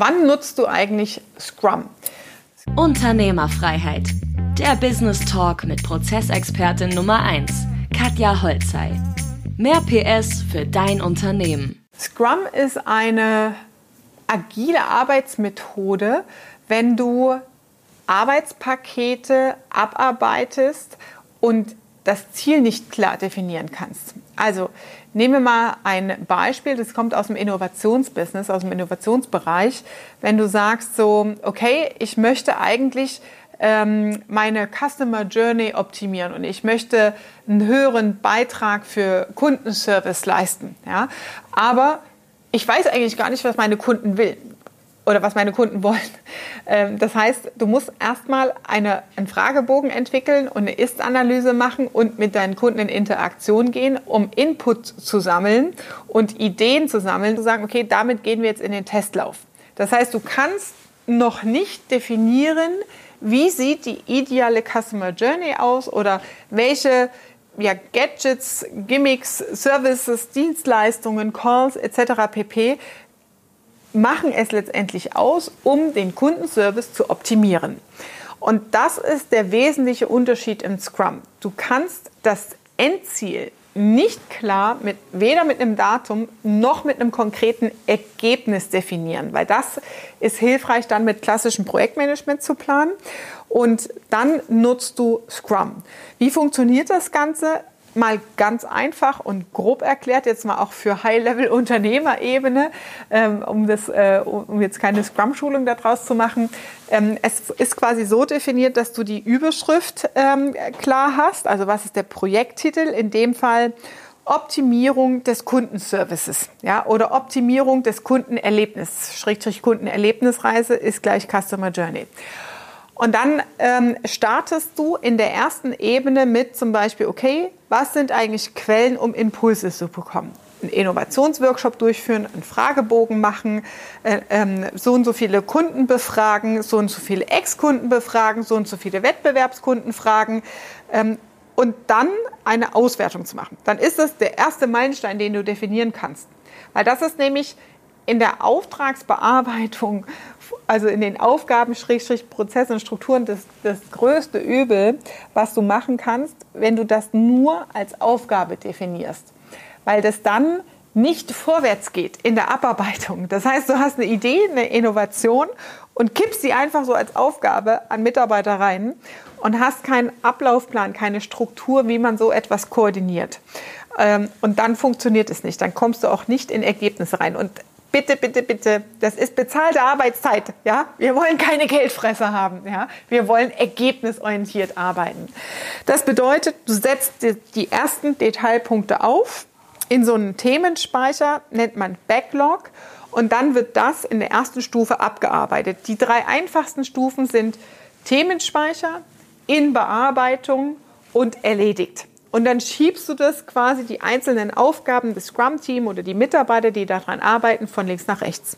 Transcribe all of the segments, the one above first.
wann nutzt du eigentlich Scrum? Unternehmerfreiheit. Der Business Talk mit Prozessexpertin Nummer 1, Katja Holzei. Mehr PS für dein Unternehmen. Scrum ist eine agile Arbeitsmethode, wenn du Arbeitspakete abarbeitest und das Ziel nicht klar definieren kannst. Also nehmen wir mal ein Beispiel, das kommt aus dem Innovationsbusiness, aus dem Innovationsbereich. Wenn du sagst so, okay, ich möchte eigentlich ähm, meine Customer Journey optimieren und ich möchte einen höheren Beitrag für Kundenservice leisten, ja, aber ich weiß eigentlich gar nicht, was meine Kunden will oder was meine Kunden wollen. Ähm, das heißt, du musst erstmal eine, einen Fragebogen entwickeln und eine Ist-Analyse machen und mit deinen Kunden in Interaktion gehen, um Input zu sammeln und Ideen zu sammeln, zu sagen, okay, damit gehen wir jetzt in den Testlauf. Das heißt, du kannst noch nicht definieren, wie sieht die ideale Customer Journey aus oder welche ja, Gadgets, Gimmicks, Services, Dienstleistungen, Calls etc. pp machen es letztendlich aus, um den Kundenservice zu optimieren. Und das ist der wesentliche Unterschied im Scrum. Du kannst das Endziel nicht klar mit weder mit einem Datum noch mit einem konkreten Ergebnis definieren, weil das ist hilfreich dann mit klassischem Projektmanagement zu planen und dann nutzt du Scrum. Wie funktioniert das Ganze? Mal ganz einfach und grob erklärt, jetzt mal auch für High-Level-Unternehmerebene, ähm, um, äh, um jetzt keine Scrum-Schulung daraus zu machen. Ähm, es ist quasi so definiert, dass du die Überschrift ähm, klar hast, also was ist der Projekttitel, in dem Fall Optimierung des Kundenservices, ja, oder Optimierung des Kundenerlebnisses, Schrägstrich Kundenerlebnisreise ist gleich Customer Journey. Und dann ähm, startest du in der ersten Ebene mit zum Beispiel, okay, was sind eigentlich Quellen, um Impulse zu bekommen? Einen Innovationsworkshop durchführen, einen Fragebogen machen, äh, ähm, so und so viele Kunden befragen, so und so viele Ex-Kunden befragen, so und so viele Wettbewerbskunden fragen ähm, und dann eine Auswertung zu machen. Dann ist das der erste Meilenstein, den du definieren kannst. Weil das ist nämlich in der Auftragsbearbeitung, also in den Aufgaben, Schrägstrich, Prozessen und Strukturen, das, das größte Übel, was du machen kannst, wenn du das nur als Aufgabe definierst. Weil das dann nicht vorwärts geht in der Abarbeitung. Das heißt, du hast eine Idee, eine Innovation und kippst sie einfach so als Aufgabe an Mitarbeiter rein und hast keinen Ablaufplan, keine Struktur, wie man so etwas koordiniert. Ähm, und dann funktioniert es nicht. Dann kommst du auch nicht in Ergebnisse rein. Und bitte, bitte, bitte, das ist bezahlte Arbeitszeit. Ja? Wir wollen keine Geldfresser haben. Ja? Wir wollen ergebnisorientiert arbeiten. Das bedeutet, du setzt die ersten Detailpunkte auf in so einen Themenspeicher, nennt man Backlog. Und dann wird das in der ersten Stufe abgearbeitet. Die drei einfachsten Stufen sind Themenspeicher, in Bearbeitung und erledigt. Und dann schiebst du das quasi die einzelnen Aufgaben des Scrum-Team oder die Mitarbeiter, die daran arbeiten, von links nach rechts.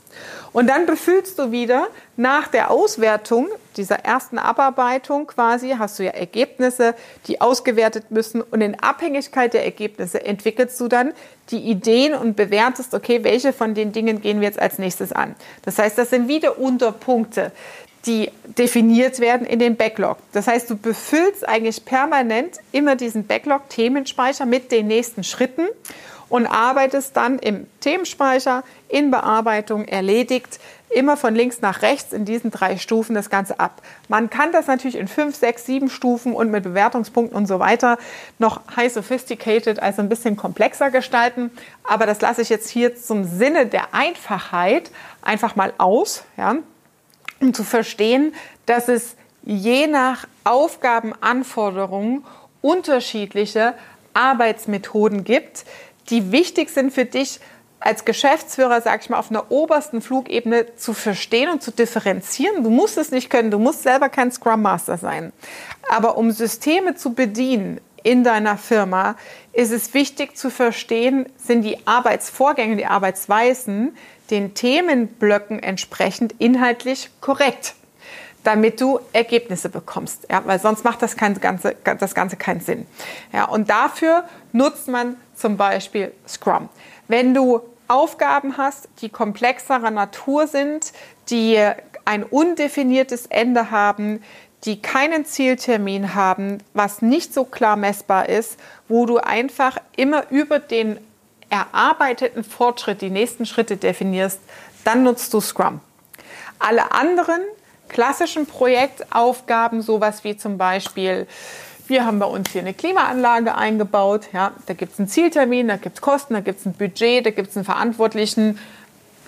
Und dann befüllst du wieder nach der Auswertung dieser ersten Abarbeitung quasi, hast du ja Ergebnisse, die ausgewertet müssen. Und in Abhängigkeit der Ergebnisse entwickelst du dann die Ideen und bewertest, okay, welche von den Dingen gehen wir jetzt als nächstes an. Das heißt, das sind wieder Unterpunkte die definiert werden in den Backlog. Das heißt, du befüllst eigentlich permanent immer diesen Backlog-Themenspeicher mit den nächsten Schritten und arbeitest dann im Themenspeicher in Bearbeitung erledigt, immer von links nach rechts in diesen drei Stufen das Ganze ab. Man kann das natürlich in fünf, sechs, sieben Stufen und mit Bewertungspunkten und so weiter noch high sophisticated, also ein bisschen komplexer gestalten. Aber das lasse ich jetzt hier zum Sinne der Einfachheit einfach mal aus. Ja um zu verstehen, dass es je nach Aufgabenanforderungen unterschiedliche Arbeitsmethoden gibt, die wichtig sind für dich als Geschäftsführer, sag ich mal, auf einer obersten Flugebene zu verstehen und zu differenzieren. Du musst es nicht können, du musst selber kein Scrum Master sein. Aber um Systeme zu bedienen in deiner Firma, ist es wichtig zu verstehen, sind die Arbeitsvorgänge, die Arbeitsweisen, den Themenblöcken entsprechend inhaltlich korrekt, damit du Ergebnisse bekommst. Ja, weil sonst macht das, kein, Ganze, das Ganze keinen Sinn. Ja, und dafür nutzt man zum Beispiel Scrum. Wenn du Aufgaben hast, die komplexerer Natur sind, die ein undefiniertes Ende haben, die keinen Zieltermin haben, was nicht so klar messbar ist, wo du einfach immer über den erarbeiteten Fortschritt die nächsten Schritte definierst, dann nutzt du Scrum. Alle anderen klassischen Projektaufgaben, sowas wie zum Beispiel, wir haben bei uns hier eine Klimaanlage eingebaut, ja, da gibt es einen Zieltermin, da gibt es Kosten, da gibt es ein Budget, da gibt es einen Verantwortlichen.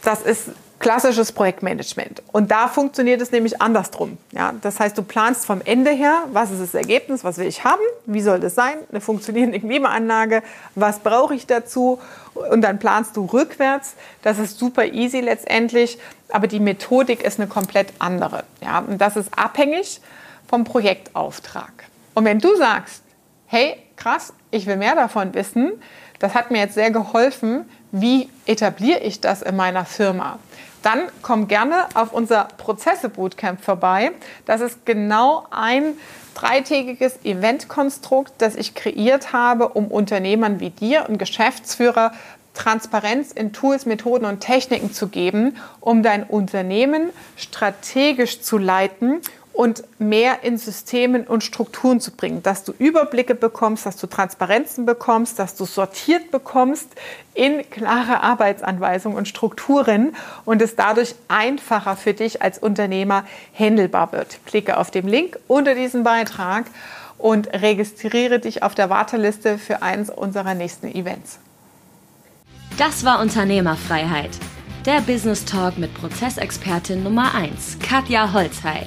Das ist klassisches Projektmanagement. Und da funktioniert es nämlich andersrum. Ja, das heißt, du planst vom Ende her, was ist das Ergebnis, was will ich haben, wie soll das sein, eine funktionierende Klimaanlage, was brauche ich dazu und dann planst du rückwärts. Das ist super easy letztendlich, aber die Methodik ist eine komplett andere. Ja, und das ist abhängig vom Projektauftrag. Und wenn du sagst, hey, krass, ich will mehr davon wissen, das hat mir jetzt sehr geholfen, wie etabliere ich das in meiner Firma? dann komm gerne auf unser Prozesse-Bootcamp vorbei. Das ist genau ein dreitägiges Eventkonstrukt, das ich kreiert habe, um Unternehmern wie dir und Geschäftsführer Transparenz in Tools, Methoden und Techniken zu geben, um dein Unternehmen strategisch zu leiten und mehr in Systemen und Strukturen zu bringen, dass du Überblicke bekommst, dass du Transparenzen bekommst, dass du sortiert bekommst in klare Arbeitsanweisungen und Strukturen und es dadurch einfacher für dich als Unternehmer handelbar wird. Klicke auf den Link unter diesem Beitrag und registriere dich auf der Warteliste für eins unserer nächsten Events. Das war Unternehmerfreiheit. Der Business Talk mit Prozessexpertin Nummer 1, Katja Holzhey.